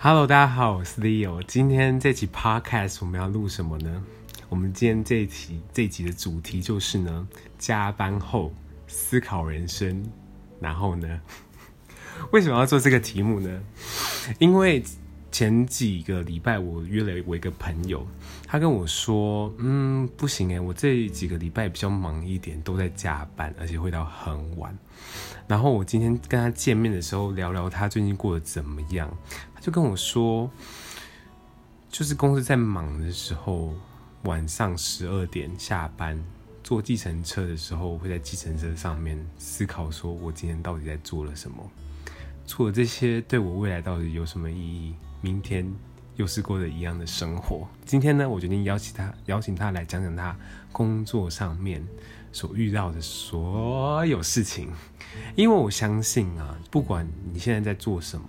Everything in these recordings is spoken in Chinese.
Hello，大家好，我是 Leo。今天这期 Podcast 我们要录什么呢？我们今天这一期这一集的主题就是呢，加班后思考人生。然后呢，为什么要做这个题目呢？因为前几个礼拜我约了我一个朋友，他跟我说，嗯，不行诶，我这几个礼拜比较忙一点，都在加班，而且会到很晚。然后我今天跟他见面的时候，聊聊他最近过得怎么样，就跟我说，就是公司在忙的时候，晚上十二点下班，坐计程车的时候，会在计程车上面思考，说我今天到底在做了什么，做了这些对我未来到底有什么意义？明天又是过着一样的生活。今天呢，我决定邀请他，邀请他来讲讲他工作上面所遇到的所有事情。因为我相信啊，不管你现在在做什么，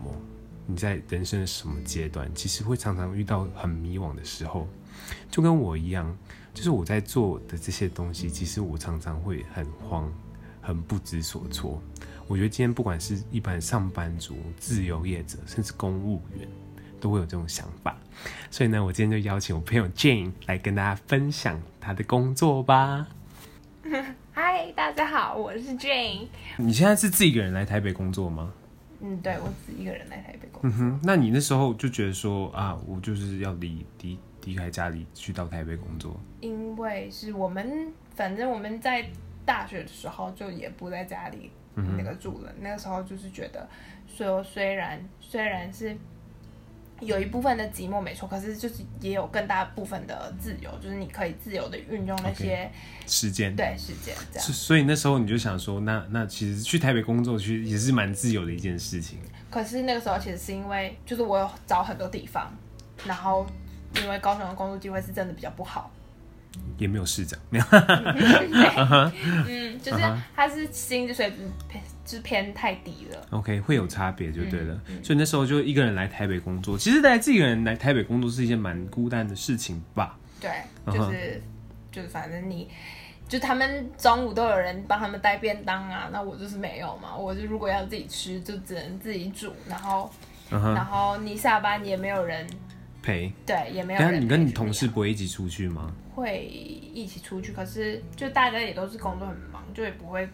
你在人生的什么阶段，其实会常常遇到很迷惘的时候，就跟我一样，就是我在做的这些东西，其实我常常会很慌，很不知所措。我觉得今天不管是一般上班族、自由业者，甚至公务员。都会有这种想法，所以呢，我今天就邀请我朋友 Jane 来跟大家分享她的工作吧。嗨，大家好，我是 Jane。你现在是自己一个人来台北工作吗？嗯，对，我自己一个人来台北工作。嗯哼，那你那时候就觉得说啊，我就是要离离离开家里去到台北工作。因为是我们，反正我们在大学的时候就也不在家里那个住了。嗯、那个时候就是觉得说，虽然虽然是。有一部分的寂寞没错，可是就是也有更大部分的自由，就是你可以自由的运用那些、okay. 时间，对时间这样。所以那时候你就想说，那那其实去台北工作其实也是蛮自由的一件事情。可是那个时候其实是因为，就是我有找很多地方，然后因为高雄的工作机会是真的比较不好，也没有市长，没有，嗯，就是他是薪水。是偏太低了，OK，会有差别就对了。嗯嗯、所以那时候就一个人来台北工作，其实来自己一个人来台北工作是一件蛮孤单的事情吧？对，就是、uh-huh. 就是反正你，就他们中午都有人帮他们带便当啊，那我就是没有嘛。我就如果要自己吃，就只能自己煮，然后，uh-huh. 然后你下班也没有人陪，对，也没有。但你跟你同事不会一起出去吗？会一起出去，可是就大家也都是工作很忙，就也不会。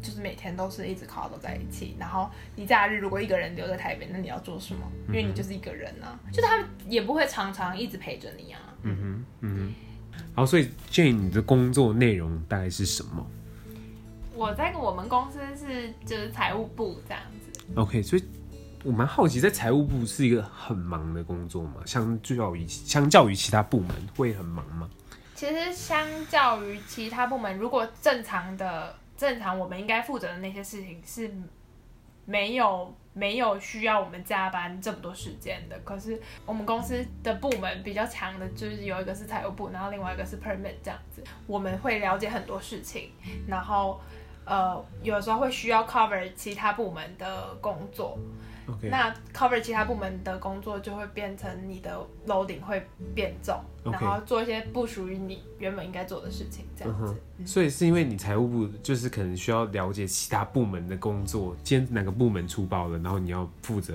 就是每天都是一直靠都在一起，然后你假日如果一个人留在台北，那你要做什么？因为你就是一个人啊，嗯、就他们也不会常常一直陪着你啊。嗯哼，嗯哼。好，所以 Jane，你的工作内容大概是什么？我在我们公司是就是财务部这样子。OK，所以我蛮好奇，在财务部是一个很忙的工作吗？相较于相较于其他部门会很忙吗？其实相较于其他部门，如果正常的。正常我们应该负责的那些事情是没有没有需要我们加班这么多时间的。可是我们公司的部门比较强的，就是有一个是财务部，然后另外一个是 permit 这样子。我们会了解很多事情，然后呃有时候会需要 cover 其他部门的工作。那 cover 其他部门的工作就会变成你的 loading 会变重，okay. 然后做一些不属于你原本应该做的事情，这样子。嗯、所以是因为你财务部就是可能需要了解其他部门的工作，今天哪个部门出包了，然后你要负责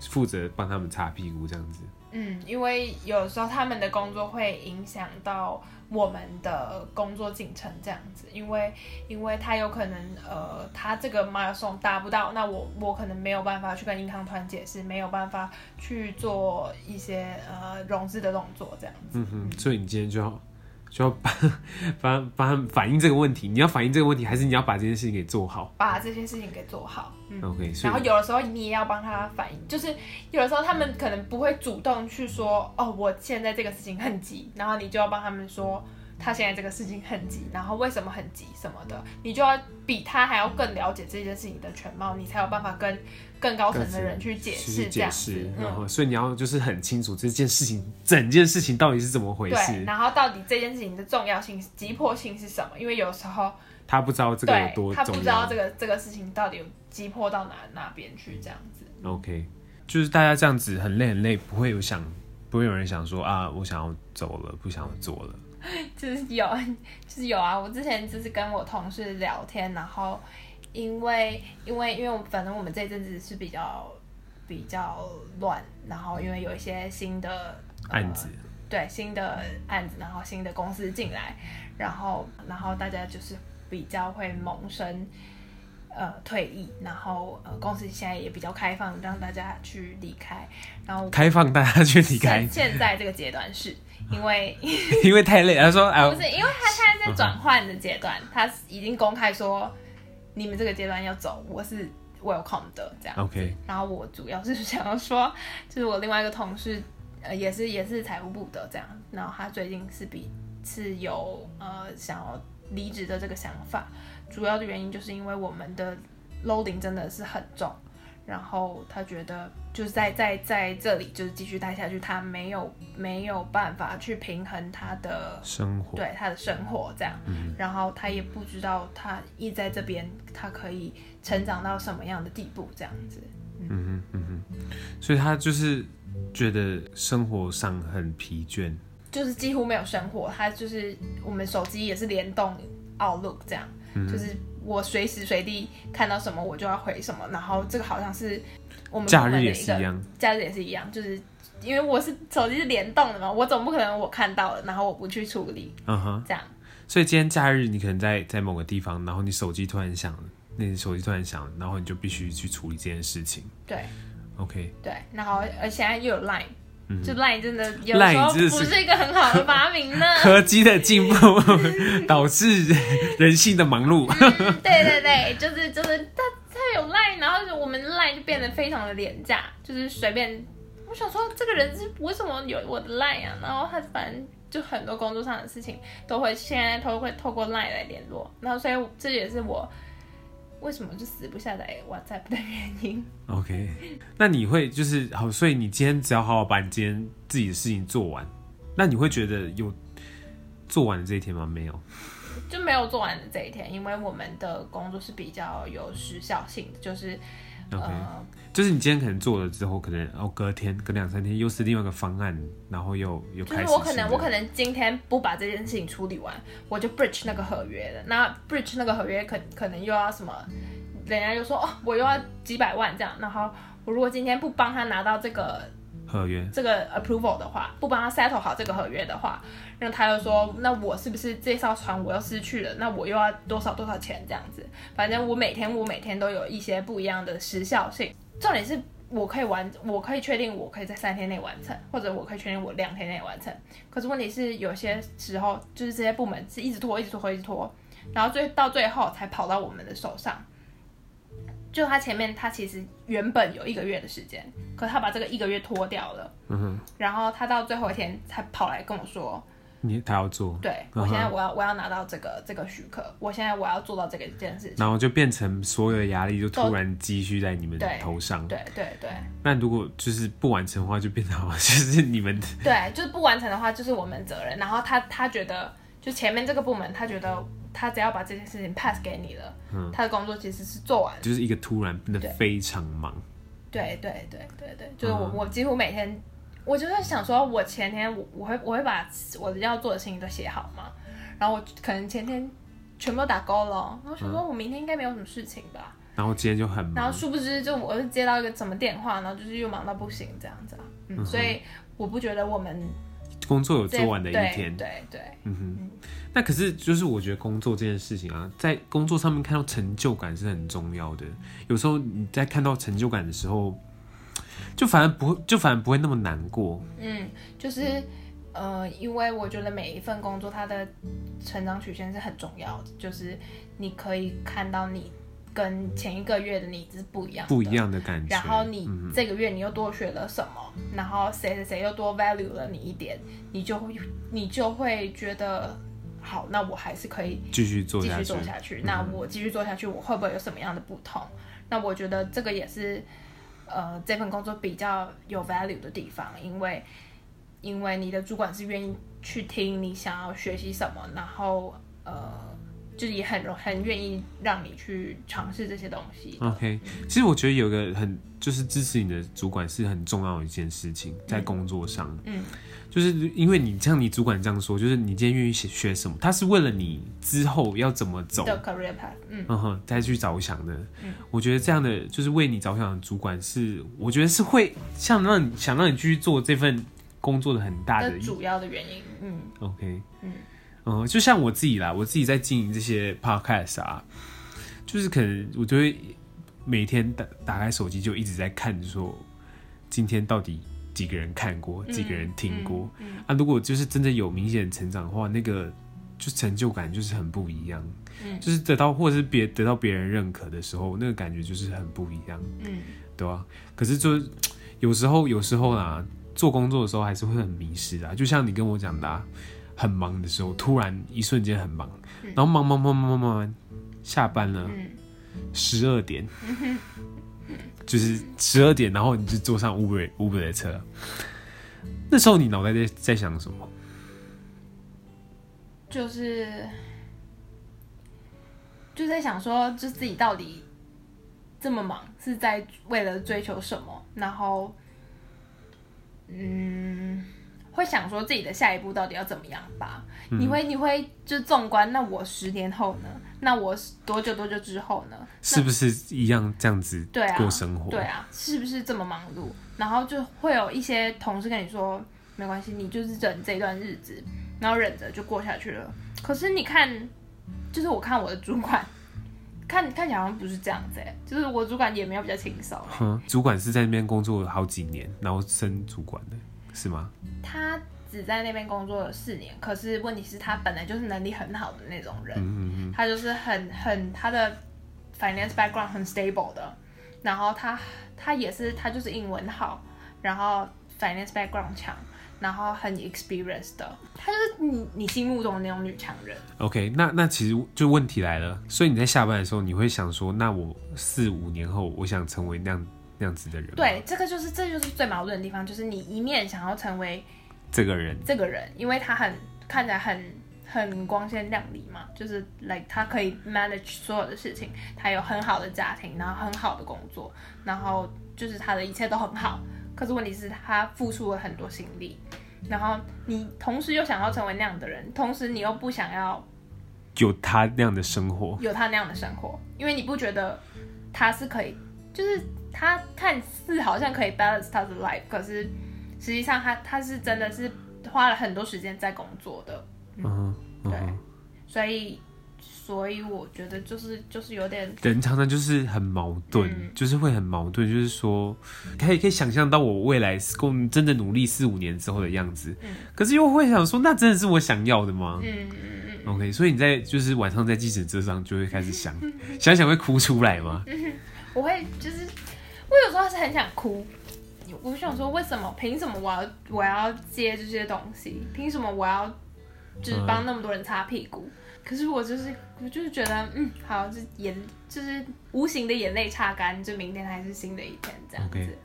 负责帮他们擦屁股这样子。嗯，因为有时候他们的工作会影响到我们的工作进程，这样子，因为因为他有可能呃，他这个 milestone 达不到，那我我可能没有办法去跟银行团解释，没有办法去做一些呃融资的动作，这样子。嗯哼，所以你今天就要。就要帮帮帮反映这个问题，你要反映这个问题，还是你要把这件事情给做好？把这件事情给做好。嗯，OK。然后有的时候你也要帮他反映，就是有的时候他们可能不会主动去说，哦，我现在这个事情很急，然后你就要帮他们说。他现在这个事情很急，然后为什么很急什么的，你就要比他还要更了解这件事情的全貌，你才有办法跟更高层的人去解释这样子。然后，所以你要就是很清楚这件事情，整件事情到底是怎么回事。对，然后到底这件事情的重要性、急迫性是什么？因为有时候他不知道这个有多重要，他不知道这个这个事情到底有急迫到哪哪边去这样子。OK，就是大家这样子很累很累，不会有想，不会有人想说啊，我想要走了，不想要做了。就是有，就是有啊！我之前就是跟我同事聊天，然后因为因为因为我反正我们这阵子是比较比较乱，然后因为有一些新的、呃、案子，对新的案子，然后新的公司进来，然后然后大家就是比较会萌生呃退役，然后呃公司现在也比较开放，让大家去离开，然后开放大家去离开。现在这个阶段是因为 因为太累，他说哎，不是，因为他现在在转换的阶段，他已经公开说你们这个阶段要走，我是。Welcome 的这样，OK。然后我主要是 想要说，就是我另外一个同事，呃，也是也是财务部的这样，然后他最近是比是有呃想要离职的这个想法，主要的原因就是因为我们的 loading 真的是很重。然后他觉得就是在在在这里就是继续待下去，他没有没有办法去平衡他的生活，对他的生活这样。嗯。然后他也不知道他一在这边他可以成长到什么样的地步这样子。嗯哼嗯哼，所以他就是觉得生活上很疲倦，就是几乎没有生活。他就是我们手机也是联动 Outlook 这样，嗯、就是。我随时随地看到什么，我就要回什么。然后这个好像是我们假日也是一样，假日也是一样，就是因为我是手机是联动的嘛，我总不可能我看到了，然后我不去处理，嗯哼，这样。所以今天假日你可能在在某个地方，然后你手机突然响了，那你手机突然响了，然后你就必须去处理这件事情。对，OK，对，然后而且现在又有 Line。就 Line 真的有时候不是一个很好的发明呢。科技的进步 导致人性的忙碌。嗯、对对对，就是就是他他有 Line，然后我们 Line 就变得非常的廉价，就是随便。我想说这个人是为什么有我的 Line 啊？然后他反正就很多工作上的事情都会现在都会透过 Line 来联络，然后所以这也是我。为什么就死不下载 WhatsApp 的原因？OK，那你会就是好，所以你今天只要好好把你今天自己的事情做完，那你会觉得有做完的这一天吗？没有，就没有做完的这一天，因为我们的工作是比较有时效性的，就是。OK，、呃、就是你今天可能做了之后，可能哦隔天、隔两三天又是另外一个方案，然后又又开始。就是我可能我可能今天不把这件事情处理完，我就 breach 那个合约了。那 breach 那个合约可可能又要什么？人家就说哦，我又要几百万这样。然后我如果今天不帮他拿到这个。合约这个 approval 的话，不帮他 settle 好这个合约的话，那他又说，那我是不是这艘船我又失去了？那我又要多少多少钱这样子？反正我每天我每天都有一些不一样的时效性。重点是我可以完，我可以确定我可以在三天内完成，或者我可以确定我两天内完成。可是问题是有些时候就是这些部门是一直拖，一直拖，一直拖，然后最到最后才跑到我们的手上。就他前面，他其实原本有一个月的时间，可他把这个一个月拖掉了。嗯哼。然后他到最后一天才跑来跟我说：“你他要做。”对，我现在我要我要拿到这个这个许可，我现在我要做到这个件事情。然后就变成所有的压力就突然积蓄在你们头上。对对对。那如果就是不完成的话，就变成就是你们。对，就是不完成的话，就是我们责任。然后他他觉得，就前面这个部门，他觉得。他只要把这件事情 pass 给你了，嗯，他的工作其实是做完了，就是一个突然变得非常忙。对对对对对，就是我、嗯、我几乎每天，我就在想说，我前天我我会我会把我要做的事情都写好嘛，然后我可能前天全部都打勾了，然后想说我明天应该没有什么事情吧，嗯、然后今天就很忙，然后殊不知就我是接到一个什么电话，然后就是又忙到不行这样子嗯所以我不觉得我们工作有做完的一天，对对，对，嗯哼。嗯那可是，就是我觉得工作这件事情啊，在工作上面看到成就感是很重要的。有时候你在看到成就感的时候，就反而不会，就反而不会那么难过。嗯，就是呃，因为我觉得每一份工作它的成长曲线是很重要的，就是你可以看到你跟前一个月的你是不一样的，不一样的感觉。然后你这个月你又多学了什么，嗯、然后谁谁谁又多 value 了你一点，你就会你就会觉得。好，那我还是可以继续做继续做下去。那我继续做下去，我会不会有什么样的不同？嗯、那我觉得这个也是，呃，这份工作比较有 value 的地方，因为因为你的主管是愿意去听你想要学习什么，然后呃，就是也很容很愿意让你去尝试这些东西。OK，其实我觉得有个很就是支持你的主管是很重要的一件事情，在工作上，嗯，就是因为你像你主管这样说，就是你今天愿意学学什么，他是为了你之后要怎么走的 career path，嗯嗯哼，再去着想的。嗯，我觉得这样的就是为你着想的主管是，我觉得是会像让你想让你继续做这份工作的很大的主要的原因。嗯，OK，嗯。嗯，就像我自己啦，我自己在经营这些 podcast 啊，就是可能我就会每天打打开手机就一直在看，说今天到底几个人看过，几个人听过、嗯嗯嗯、啊？如果就是真的有明显成长的话，那个就成就感就是很不一样。嗯，就是得到或者是别得到别人认可的时候，那个感觉就是很不一样。嗯，对吧、啊？可是就有时候有时候啦，做工作的时候还是会很迷失啊。就像你跟我讲的、啊。很忙的时候，突然一瞬间很忙，嗯、然后忙忙忙忙忙忙，下班了，十二、嗯、点，嗯、就是十二点，然后你就坐上 Uber Uber 的车，那时候你脑袋在在想什么？就是就在想说，就自己到底这么忙，是在为了追求什么？然后，嗯。会想说自己的下一步到底要怎么样吧？嗯、你会你会就纵观，那我十年后呢？那我多久多久之后呢？是不是一样这样子对过生活？对啊，对啊，是不是这么忙碌？然后就会有一些同事跟你说，没关系，你就是忍这段日子，然后忍着就过下去了。可是你看，就是我看我的主管，看看起来好像不是这样子，就是我主管也没有比较轻松。嗯，主管是在那边工作了好几年，然后升主管的。是吗？他只在那边工作了四年，可是问题是，他本来就是能力很好的那种人，嗯嗯嗯，他就是很很他的 finance background 很 stable 的，然后他他也是他就是英文好，然后 finance background 强，然后很 experienced 的，他就是你你心目中的那种女强人。OK，那那其实就问题来了，所以你在下班的时候，你会想说，那我四五年后，我想成为那样。那样子的人，对，这个就是这就是最矛盾的地方，就是你一面想要成为这个人，这个人，因为他很看起来很很光鲜亮丽嘛，就是 like 他可以 manage 所有的事情，他有很好的家庭，然后很好的工作，然后就是他的一切都很好。可是问题是，他付出了很多心力，然后你同时又想要成为那样的人，同时你又不想要有他那样的生活，有他那样的生活，因为你不觉得他是可以，就是。他看似好像可以 balance 他的 life，可是实际上他他是真的是花了很多时间在工作的，嗯，嗯嗯对，所以所以我觉得就是就是有点人常常就是很矛盾，嗯、就是会很矛盾，就是说可以可以想象到我未来工真的努力四五年之后的样子，嗯，可是又会想说那真的是我想要的吗？嗯嗯嗯，OK，所以你在就是晚上在计程车上就会开始想想想会哭出来吗？嗯，我会就是。我有时候是很想哭，我想说，为什么？凭什么我要我要接这些东西？凭什么我要就是帮那么多人擦屁股？嗯、可是我就是我就是觉得，嗯，好，就眼就是无形的眼泪擦干，就明天还是新的一天这样子。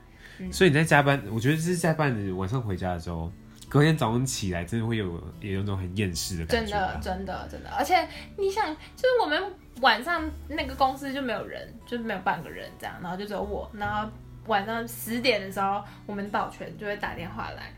所以你在加班，我觉得这是加班的晚上回家的时候，隔天早上起来真的会有也有那种很厌世的感觉。真的，真的，真的，而且你想，就是我们。晚上那个公司就没有人，就没有半个人这样，然后就只有我。然后晚上十点的时候，我们保全就会打电话来，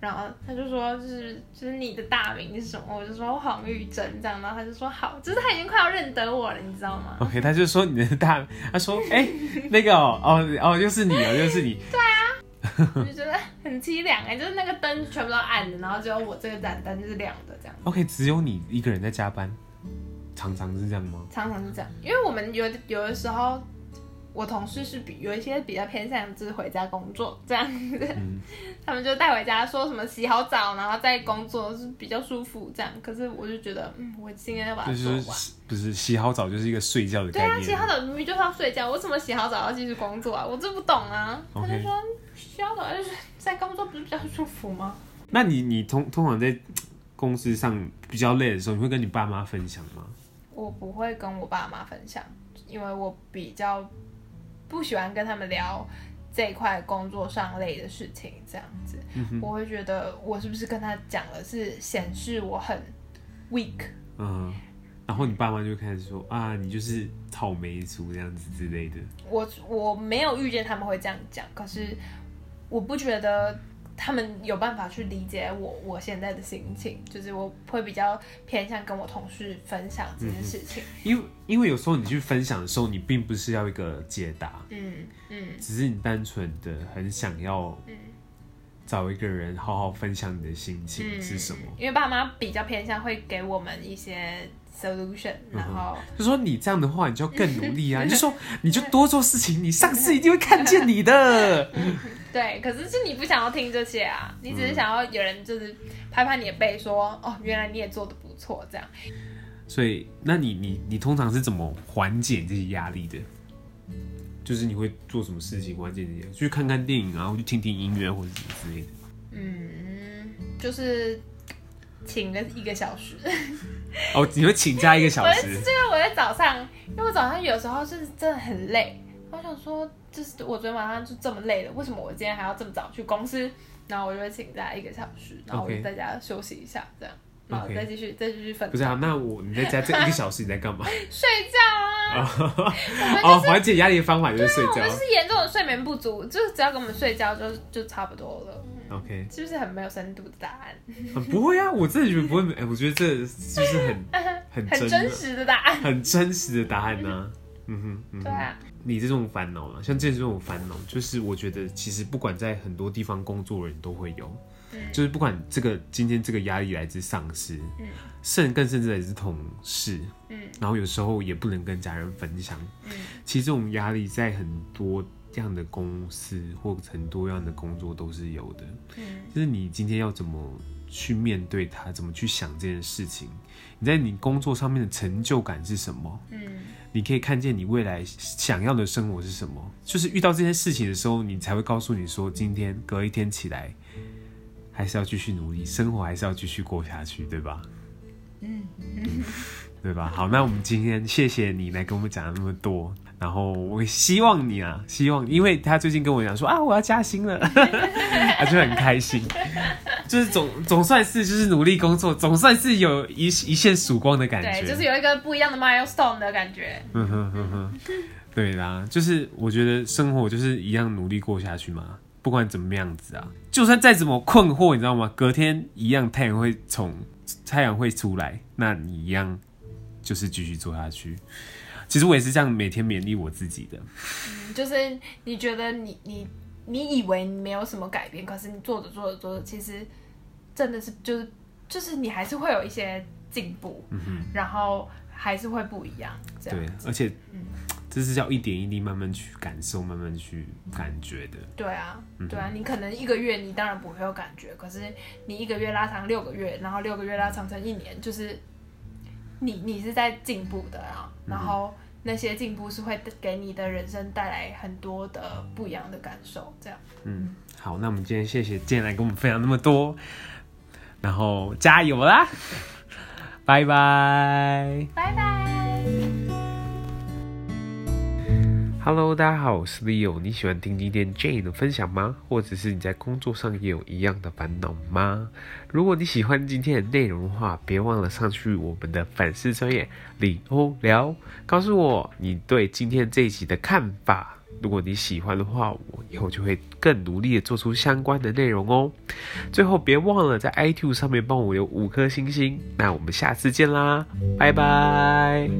然后他就说，就是就是你的大名是什么？我就说黄玉珍这样，然后他就说好，就是他已经快要认得我了，你知道吗？OK，他就说你的大，他说哎、欸、那个哦哦哦，又是你哦，又是你。对啊，我就觉得很凄凉哎，就是那个灯全部都暗的，然后只有我这个盏灯就是亮的这样。OK，只有你一个人在加班。常常是这样吗？常常是这样，因为我们有有的时候，我同事是比有一些比较偏向就是回家工作这样子，嗯、他们就带回家说什么洗好澡，然后再工作是比较舒服这样。可是我就觉得，嗯，我今天要把它做完。就是、不是洗好澡就是一个睡觉的概念。对啊，洗好澡明明就是要睡觉，为什么洗好澡要继续工作啊？我这不懂啊。他就说洗好澡就是在工作不是比较舒服吗？那你你通通常在公司上比较累的时候，你会跟你爸妈分享吗？我不会跟我爸妈分享，因为我比较不喜欢跟他们聊这一块工作上累的事情，这样子，嗯、我会觉得我是不是跟他讲了是显示我很 weak，嗯，然后你爸妈就开始说啊，你就是草莓族这样子之类的。我我没有遇见他们会这样讲，可是我不觉得他们有办法去理解我我现在的心情，就是我会比较偏向跟我同事分享这件事情。嗯、因为因为有时候你去分享的时候，你并不是要一个解答，嗯嗯，只是你单纯的很想要，嗯。找一个人好好分享你的心情是什么？嗯、因为爸妈比较偏向会给我们一些 solution，然后、嗯、就说你这样的话，你就要更努力啊！你就说你就多做事情，你上司一定会看见你的。对，可是是你不想要听这些啊，你只是想要有人就是拍拍你的背说，哦，原来你也做的不错这样。所以，那你你你通常是怎么缓解这些压力的？就是你会做什么事情？关键的，去看看电影然后去听听音乐，或者什么之类的。嗯，就是请了一个小时。哦，你会请假一个小时？我是因为我在早上，因为我早上有时候是真的很累。我想说，就是我昨天晚上就这么累了，为什么我今天还要这么早去公司？然后我就会请假一个小时，然后我就在家休息一下，这样。然后再继续，再继续分。不是啊，那我你在家这一个小时你在干嘛？睡觉啊！哦，缓解压力的方法就是睡觉。我们是严重的睡眠不足，就是只要跟我们睡觉就就差不多了。OK，是不是很没有深度的答案？不会啊，我真的觉得不会。哎，我觉得这就是很 很很真实的答案，很真实的答案呢。嗯哼，对啊。你这种烦恼啊，像这种烦恼，就是我觉得其实不管在很多地方工作的人都会有。就是不管这个今天这个压力来自上司，嗯，甚更甚至来自同事，嗯，然后有时候也不能跟家人分享，嗯，其实这种压力在很多样的公司或很多样的工作都是有的，嗯，就是你今天要怎么去面对它，怎么去想这件事情，你在你工作上面的成就感是什么？嗯，你可以看见你未来想要的生活是什么，就是遇到这件事情的时候，你才会告诉你说，今天隔一天起来。还是要继续努力，生活还是要继续过下去，对吧？嗯，嗯，对吧？好，那我们今天谢谢你来跟我们讲了那么多，然后我希望你啊，希望，因为他最近跟我讲说啊，我要加薪了，他就很开心，就是总总算是就是努力工作，总算是有一一线曙光的感觉，对，就是有一个不一样的 milestone 的感觉。嗯哼哼哼，对啦，就是我觉得生活就是一样努力过下去嘛。不管怎么样子啊，就算再怎么困惑，你知道吗？隔天一样太阳会从太阳会出来，那你一样就是继续做下去。其实我也是这样每天勉励我自己的。嗯，就是你觉得你你你以为你没有什么改变，可是你做着做着做着，其实真的是就是就是你还是会有一些进步，嗯哼，然后还是会不一样。这样对，而且嗯。这是要一点一滴慢慢去感受，慢慢去感觉的。对啊，对啊，你可能一个月你当然不会有感觉，可是你一个月拉长六个月，然后六个月拉长成一年，就是你你是在进步的啊。然后那些进步是会给你的人生带来很多的不一样的感受。这样，嗯，好，那我们今天谢谢建来跟我们分享那么多，然后加油啦，拜拜，拜拜。Hello，大家好，我是 Leo。你喜欢听今天 Jane 的分享吗？或者是你在工作上也有一样的烦恼吗？如果你喜欢今天的内容的话，别忘了上去我们的粉丝专页李欧聊，告诉我你对今天这一集的看法。如果你喜欢的话，我以后就会更努力的做出相关的内容哦。最后，别忘了在 iTunes 上面帮我留五颗星星。那我们下次见啦，拜拜。